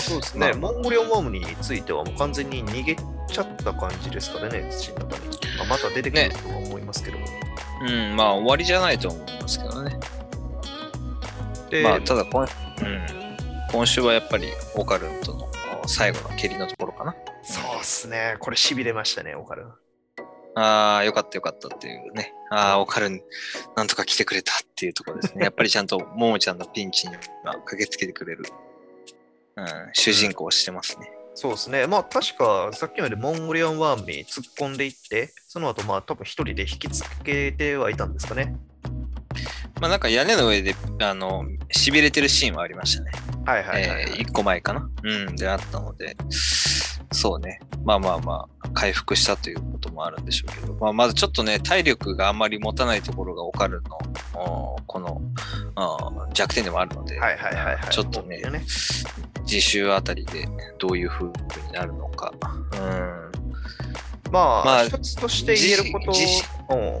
そうですね、まあモンゴリオンワームについてはもう完全に逃げちゃった感じですからね、土の中に。まあ、また出てくるとは思いますけども。うん、まあ終わりじゃないと思いますけどね。で、まあただ今、うん、今週はやっぱりオカルンとのお最後の蹴りのところかな。そうっすね、これしびれましたね、オカルン。ああ、よかったよかったっていうね。ああ、オカルン、なんとか来てくれたっていうところですね。やっぱりちゃんとももちゃんのピンチにまあ駆けつけてくれる、うん、主人公をしてますね。そうですね、まあ確かさっきまでモンゴリアンワームに突っ込んでいって、その後まあ多分一人で引きつけてはいたんですかね。まあなんか屋根の上で、あの、痺れてるシーンはありましたね。はいはいはい、えー、1個前かな？うん、であったので、そうね。まあまあまあ、回復したということもあるんでしょうけど、まあ、まずちょっとね、体力があんまり持たないところがオカルの、おこの弱点でもあるので、はいはいはいはい。ちょっとねね自習あたりでどういう風になるのか。うん。まあ、まあ一つとして言えること自自を、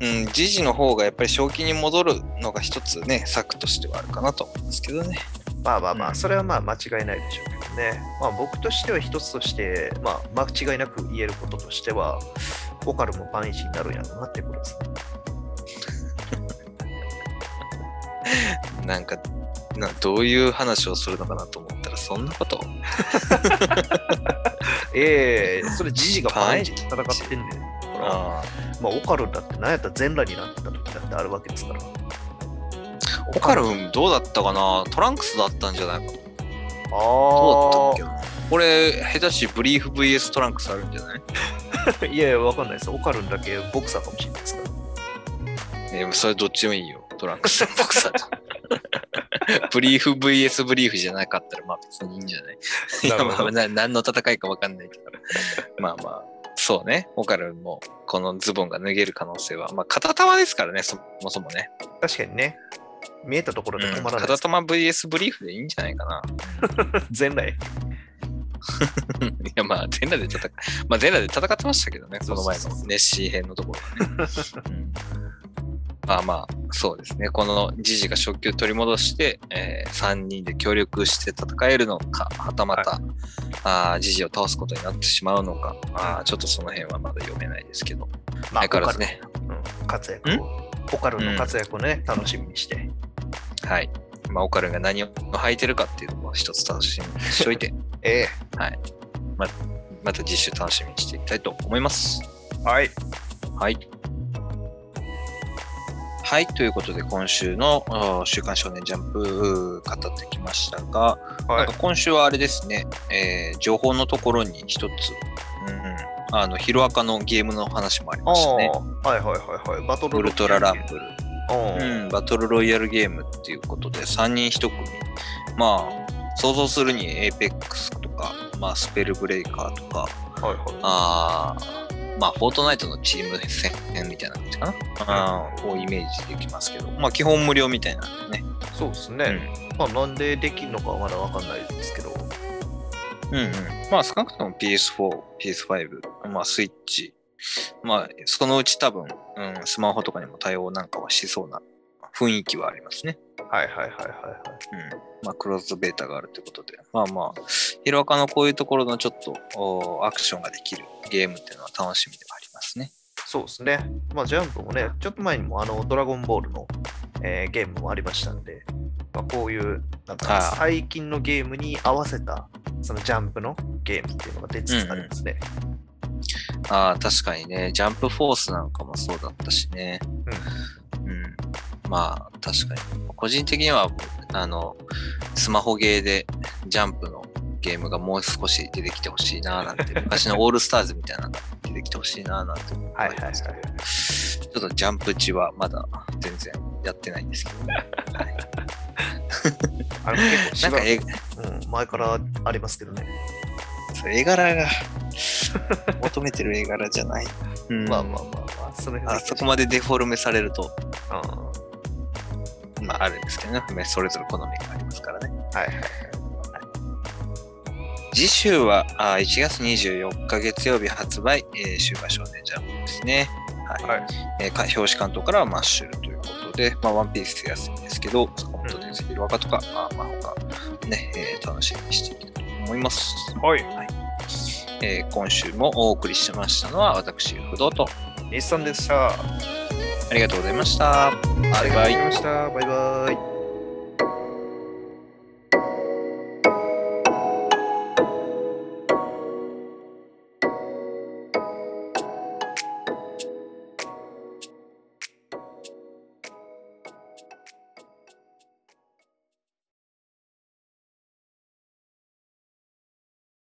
うん、時事の方がやっぱり正気に戻るのが一つね、策としてはあるかなと思うんですけどね。まあまあまあ、うんそれはまあ間違いないでしょうけどね。まあ僕としては一つとして、まあ間違いなく言えることとしては、オカルもパンイチになるんやろうなってことですね。なんか、などういう話をするのかなと思ったら、そんなこと ええそれジジがパンイチで戦ってんねん。ほらあまあオカルだって何やったら全裸になった時だってあるわけですから。オカルンどうだったかな？トランクスだったんじゃない？かなあどうだったっけな？これ、下手しブリーフ VS トランクスあるんじゃない？け いやいや、わかんないです。オカルンだけボクサーかもしれないですから。えーそれどっちもいいよ。トランクスとボクサーと。ブリーフ VS ブリーフじゃなかったら、まあ別にいいんじゃない？いや まあな何の戦いかわかんないけど。まあまあ、そうね。オカルンもこのズボンが脱げる可能性は、まあ片玉ですからね、そもそもね。確かにね。見えたところで止まらないです。片玉 VS ブリーフでいいんじゃないかな。全裸へ いやまあ全裸で戦っ、まあ全裸で戦ってましたけどね、この前そうそうそうのネッシー編のところはね。う んまあまあ、そうですね。このジジが初級取り戻して、え3人で協力して戦えるのか、はたまた、あージジを倒すことになってしまうのか、あーちょっとその辺はまだ読めないですけど、まあ相変わらずね。うん活躍を。オカルンの活躍をね、楽しみにして。はい。まあ、オカルンが何を履いてるかっていうのも一つ楽しみにしといて、えまた実習楽しみにしていきたいと思います。えはい。はい。はい。ということで、今週の週刊少年ジャンプ語ってきましたが、はい。今週はあれですね、えー情報のところに一つ、うんうん、あの、ヒロアカのゲームの話もありあましたね。あ、はいはいはいはい。バトルウルトラランブル。うんうん、バトルロイヤルゲームっていうことで、3人1組。まあ、想像するに APEX とか、まあ、スペルブレイカーとか、はいはい。あーまあ、フォートナイトのチーム戦みたいな感じかな。あーをイメージできますけど、まあ、基本無料みたいなんでね。そうですね。まあ、なんでできるのかはまだわかんないですけど。うんうん。まあ、少なくとも PS4、PS5、まあ、スイッチ、まあ、そのうち多分、うん、スマホとかにも対応なんかはしそうな雰囲気はありますね。はいはいはいはいはい。うん。まあ、クローズドベータがあるということで、まあまあ、ヒロアカのこういうところのちょっとおアクションができるゲームっていうのは楽しみではありますね。そうですね。まあ、ジャンプもね、ちょっと前にもあの、ドラゴンボールの、えーゲームもありましたんで、まあ、こういう、なんか最近のゲームに合わせた、そのジャンプのゲームっていうのが出つつありますね。ああ、確かにね、ジャンプフォースなんかもそうだったしね。うん。まあ、確かに。個人的には、あの、スマホゲーでジャンプのゲームがもう少し出てきてほしいななんて、昔のオールスターズみたいなのが出てきてほしいななんて思いはいはいはいますけど、ちょっとジャンプ値はまだ全然やってないんですけど、ね、はい、あれも結構なんかうん、前からありますけどね。そう絵柄が求めてる絵柄じゃない。うん。まあまあまあまあ、その辺あそこまでデフォルメされると、あまああるんですけどね、それぞれ好みがありますからね。はいはい。次週はあ1月24日月曜日発売、えー、週刊少年ジャンプですね。はい。はいえーか表紙関東からはマッシュルということで、まあ、ワンピース安いんですけど、坂本伝説いる若とか、まあ、まあ、他、ね、えー楽しみにしていきたいと思います。はい。えー今週もお送りしましたのは、私、不動と、日産でした。あありがとうございました。りがとうございました。バイバイ。